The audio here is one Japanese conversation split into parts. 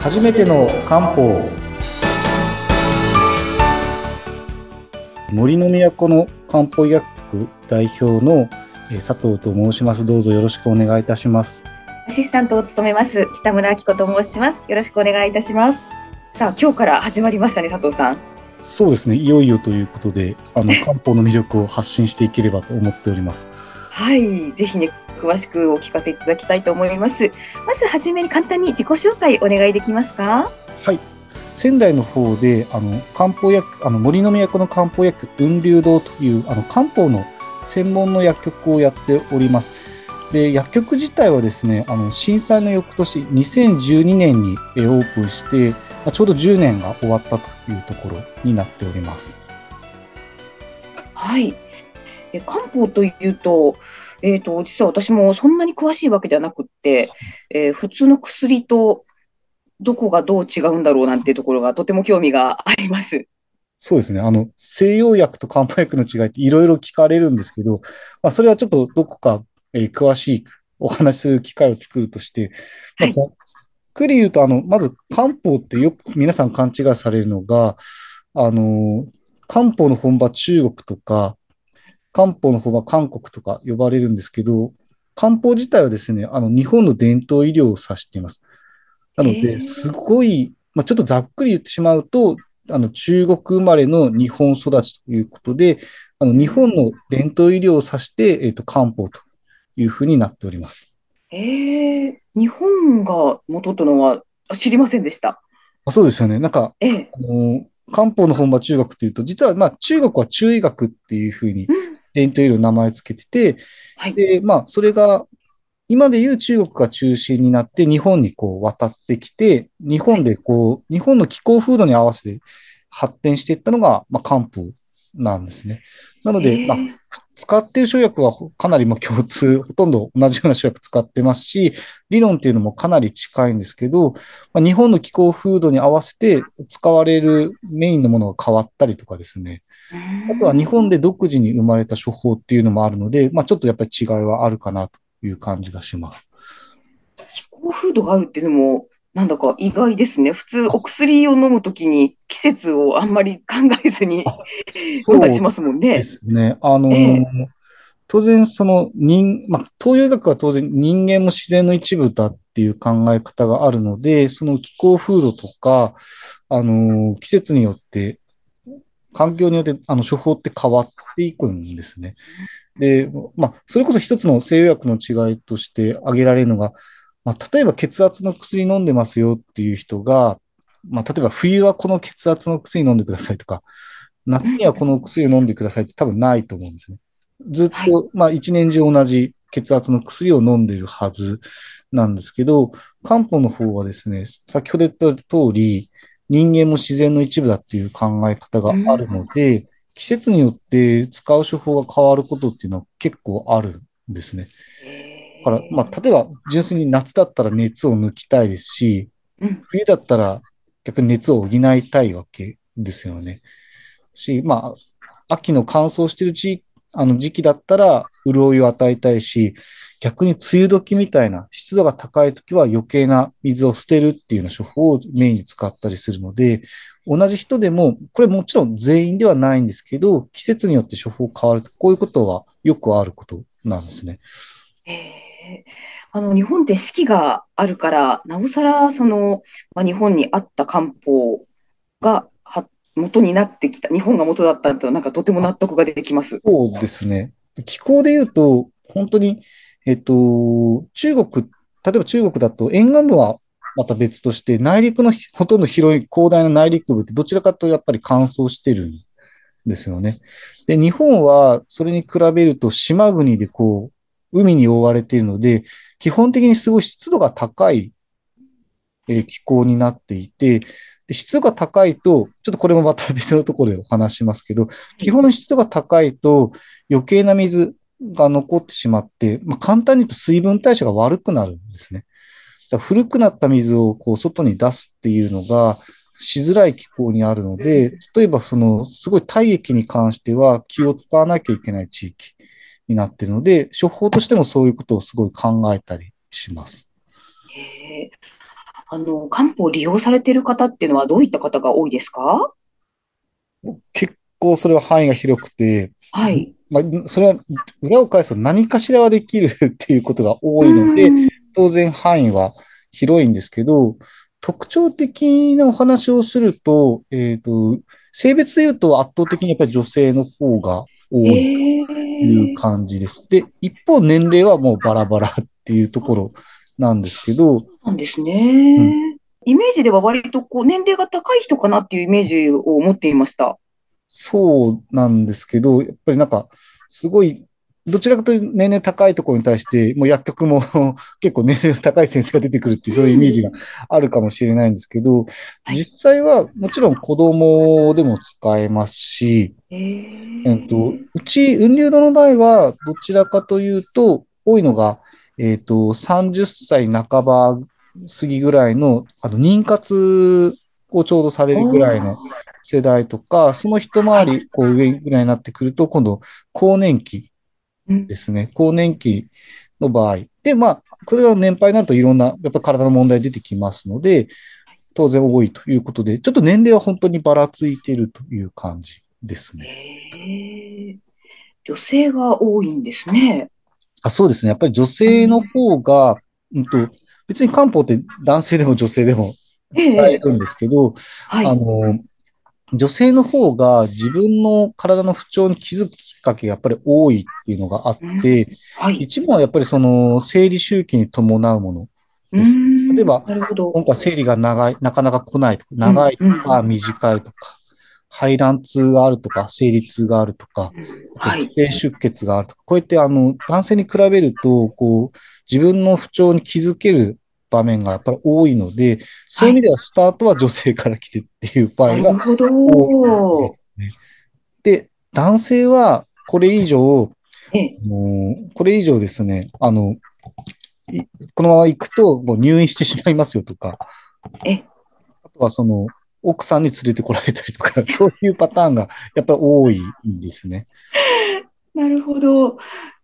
初めての漢方。森の都の漢方薬局代表の佐藤と申します。どうぞよろしくお願いいたします。アシスタントを務めます北村明子と申します。よろしくお願いいたします。さあ今日から始まりましたね佐藤さん。そうですね。いよいよということであの 漢方の魅力を発信していければと思っておりますはいぜひね詳しくお聞かせいただきたいと思います。まずはじめに簡単に自己紹介お願いできますか？はい。仙台の方で、あの、漢方薬、あの、森の都の漢方薬、雲流堂という、あの、漢方の専門の薬局をやっております。で、薬局自体はですね、あの、震災の翌年、2012年にオープンして、ちょうど10年が終わったというところになっております。はい。え漢方というと、えっ、ー、と、実は私もそんなに詳しいわけではなくって、えー、普通の薬とどこがどう違うんだろうなんていうところがとても興味があります。そうですね。あの、西洋薬と漢方薬の違いっていろいろ聞かれるんですけど、まあ、それはちょっとどこか、えー、詳しいお話しする機会を作るとして、まあ、ざっくり言うと、あの、まず漢方ってよく皆さん勘違いされるのが、あの、漢方の本場中国とか、漢方の方は韓国とか呼ばれるんですけど、漢方自体はですね、あの、日本の伝統医療を指しています。なので、すごい、まあ、ちょっとざっくり言ってしまうと、あの、中国生まれの日本育ちということで、あの、日本の伝統医療を指して、えっ、ー、と、漢方というふうになっております。ええー、日本が元とのは知りませんでした。あそうですよね。なんか、ええ、あの、漢方の本場中国というと、実はまあ中国は中医学っていうふうに伝統医療の名前つけてて、はい、で、まあ、それが、今でいう中国が中心になって日本にこう渡ってきて、日本でこう、日本の気候風土に合わせて発展していったのが、まあ、漢方なんですね。なので、まあ、使っている生薬はかなりも共通、ほとんど同じような生薬使ってますし、理論っていうのもかなり近いんですけど、まあ、日本の気候風土に合わせて使われるメインのものが変わったりとかですね。あとは日本で独自に生まれた処方っていうのもあるので、まあ、ちょっとやっぱり違いはあるかなという感じがします。気候風土があるっていうのも、なんだか意外ですね。普通、お薬を飲むときに季節をあんまり考えずに飲んだりしますもんね。ですね。あのーえー、当然、その人、まあ、東洋医学は当然人間も自然の一部だっていう考え方があるので、その気候風土とか、あのー、季節によって環境によってあの処方って変わっていくんですね。で、まあ、それこそ一つの西洋薬の違いとして挙げられるのが、まあ、例えば血圧の薬飲んでますよっていう人が、まあ、例えば冬はこの血圧の薬飲んでくださいとか、夏にはこの薬を飲んでくださいって多分ないと思うんですね。ずっと、まあ、一年中同じ血圧の薬を飲んでるはずなんですけど、漢方の方はですね、先ほど言った通り、人間も自然の一部だっていう考え方があるので、うん、季節によって使う処方が変わることっていうのは結構あるんですね。だから、まあ、例えば純粋に夏だったら熱を抜きたいですし、冬だったら逆に熱を補いたいわけですよね。し、まあ、秋の乾燥してる地あの時期だったら潤いを与えたいし、逆に梅雨時みたいな湿度が高い時は余計な水を捨てるっていうような処方をメインに使ったりするので、同じ人でも、これもちろん全員ではないんですけど、季節によって処方変わると、こういうことはよくあることなんですね。へあの日本って四季があるから、なおさらその、まあ、日本にあった漢方が元になってきた、日本が元だったと、なんかとても納得ができます。そうですね。気候で言うと、本当に、えっと、中国、例えば中国だと沿岸部はまた別として、内陸のほとんど広い広大な内陸部ってどちらかとやっぱり乾燥してるんですよね。で、日本はそれに比べると島国でこう、海に覆われているので、基本的にすごい湿度が高い、え気候になっていて、で湿度が高いと、ちょっとこれもまた別のところでお話しますけど、基本湿度が高いと余計な水が残ってしまって、まあ、簡単に言うと水分代謝が悪くなるんですね。だ古くなった水をこう外に出すっていうのがしづらい気候にあるので、例えばそのすごい体液に関しては気を使わなきゃいけない地域になっているので、処方としてもそういうことをすごい考えたりします。あの、漢方を利用されている方っていうのはどういった方が多いですか？結構それは範囲が広くて、はい。まあ、それは裏を返すと何かしらはできるっていうことが多ういので、ん。当然範囲は広いんですけど、特徴的なお話をすると、えっと、性別で言うと圧倒的にやっぱり女性の方が多いえというえ感じです。で、一方年齢はもうバラバラっていうところなんですけど、なんですうん、ね。イメージでは割とこう年齢が高い人かなっていうイメージを持っていました。そうなんですけど、やっぱりなんか、すごい、どちらかというと年齢高いところに対して、もう薬局も 結構年齢が高い先生が出てくるっていう、そういうイメージがあるかもしれないんですけど、はい。実際はもちろん子供でも使えますし、えっと、ええうち、雲流堂の場合は、どちらかというと、多いのが、えっと、30歳半ば過ぎぐらいの、あの、妊活をちょうどされおるぐらいのー、世代とか、その一はい。回り、こう、上ぐらいになってくると、今度、更年期うん。ですね。更年期の場合。で、まあ、これが年配になるといろんな、やっぱ体の問題出てきますので、当然多いということで、ちょっと年齢は本当にばらついているという感じですね。ええ女性が多いんですね。あ、そうですね。やっぱり女うん。性の方が、うんと、別に漢方って男性でも女性でもえ使ええるんですけど、はい。あの、女性の方が自分の体の不調に気づくきっかけがやっぱり多いっていうのがあっうん。て、はい。一番はやっぱりその生理周期に伴うものです。例えん。ば。今回生理が長い、なかなか来ないとか、うん、長いうん、とか短いとか、排卵痛があるとか、生理痛があるとか、はい。不正出血があるとか、こうやってあの、男性に比べると、こう、自分の不調に気づける場面がやっぱり多いので、そうはい。いう意味ではスタートは女性から来てっていう場合がなるほ多いね。で、男性はこれ以上、えこれ以上ですね、あの、いこのまま行くともう入院してしまいますよとか、ええ。あとはその、奥さんに連れてこられたりとか、そういうパターンがやっぱり多いんですね。なるほど。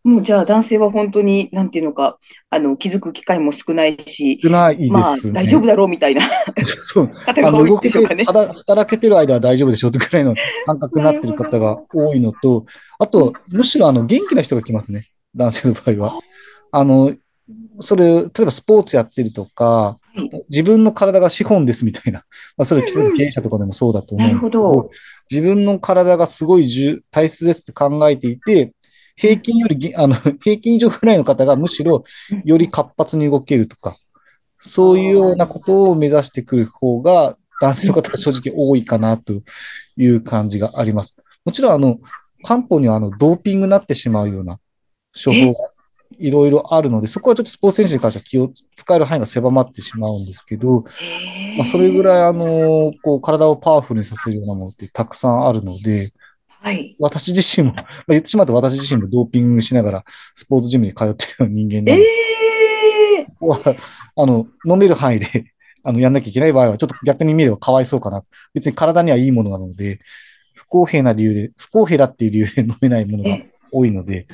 もうじゃあ男性は本当に、なんていうのか、あの、気づく機会も少ないし、少ないでまあすね。大丈夫だろうみたいなそう、あの、方が多いん動けて、でしょうかね。働働けてる間は大丈夫でしょうってくらいの感覚になってる方がど。多いのと、あと、むしろあの、元気な人が来ますね。男性の場合は。はあの、それ、例えばスポーツやってるとか、い。自分の体が資本ですみたいな。まあ、それ。経営者とかでもそうだとなる思うんですけど、ほど。自分の体がすごい重大切ですって考えていて、平うん均よりぎ、あの、平均以上ぐらいの方がむしろうん。より活発に動けるとか、そういうようなことを目指してくる方が、男性うんの方は正直多いかなという感じがあります。もちろん、あの、漢方にはあの、ドーピングになってしまうような処方え、がいろいろあるので、そこはちょっとスポーツ選手に関しては気を使える範囲が狭まってしまうんですけど、まあ、それぐらい、あの、こう、体をパワフルにさせるようなものってたくさんあるので、はい。私自身も、まあ、言ってしまうと私自身もドーピングしながらスポーツジムに通っている人間なので、ええ、ここは、あの、飲める範囲で、あの、やんなきゃいけない場合は、ちょっと逆に見ればかわいそうかな。別に体にはいいものなので、不公平な理由で、不公平だっていう理由で飲めないものがえ、多いので、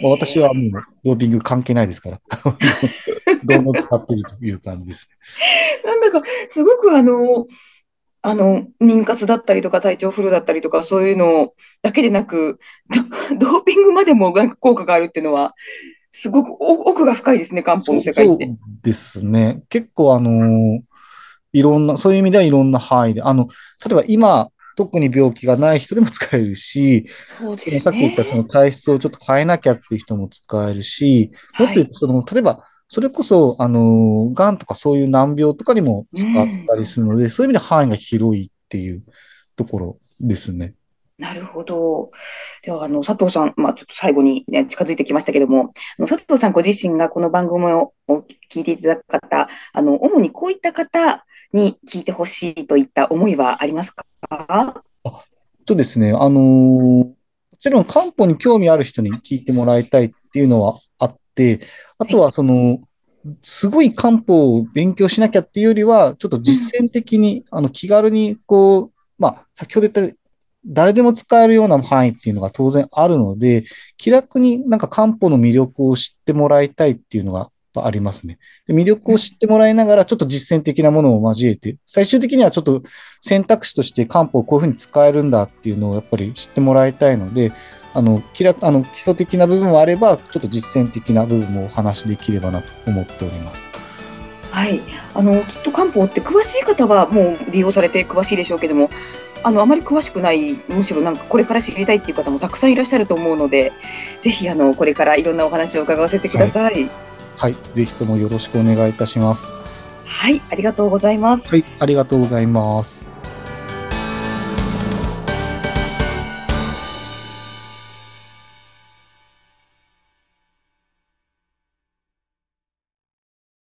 まあ私はも。うドーピング関係ないですから、どんどん使っているという感じですなんだか、すごくあの、あの、妊活だったりとか体調不良だったりとか、そういうのだけでなく、ド ドーピングまでもなんか効果があるっていうのは、すごくお奥が深いですね、漢方のそう、そう世界って。ですね。結構あのーいろんな、そういう意味ではいろんな範囲で、あの、例えば今、特に病気がない人でも使えるし、ね。さっき言ったその体質をちょっと変えなきゃっていう人も使えるし、もっはい。と言うと、その、例えば、それこそ、あの、がんとかそういう難病とかにもう使っん。たりするので、そういう意味で範囲が広いっていうところですね。なるほど。では、あの、佐藤さん、まあ、ちょっと最後にね、近づいてきましたけども、佐藤さんご自身がこの番組を聞いていただく方、あの、主にこういった方に聞いてほしいといった思いはありますか？とですね、あのーもちろん漢方に興味ある人に聞いてもらいたいっていうのはあって、あはい。とはその、すごい漢方を勉強しなきゃっていうよりは、ちょっとうん。実践的に、あの、気軽に、こう、まあ、先ほど言った、誰でも使えるような範囲っていうのが当然あるので、気楽になんか漢方の魅力を知ってもらいたいっていうのがありますね。で魅力を知ってもらいながら、ちょっと実践的なものを交えて、最終的にはちょっと選択肢として漢方をこういうふうに使えるんだっていうのをやっぱり知ってもらいたいので、あの、きらあの基礎的な部分もあれば、ちょっと実践的な部分もお話しできればなと思っております。はい、あのきっと漢方って詳しい方はもう利用されて詳しいでしょうけども、あのあまり詳しくない、むしろなんかこれから知りたいっていう方もたくさんいらっしゃると思うので、ぜひあのこれからいろんなお話を伺わせてください。はい、はい、ぜひともよろしくお願いいたします。はい、ありがとうございます。はい、ありがとうございます。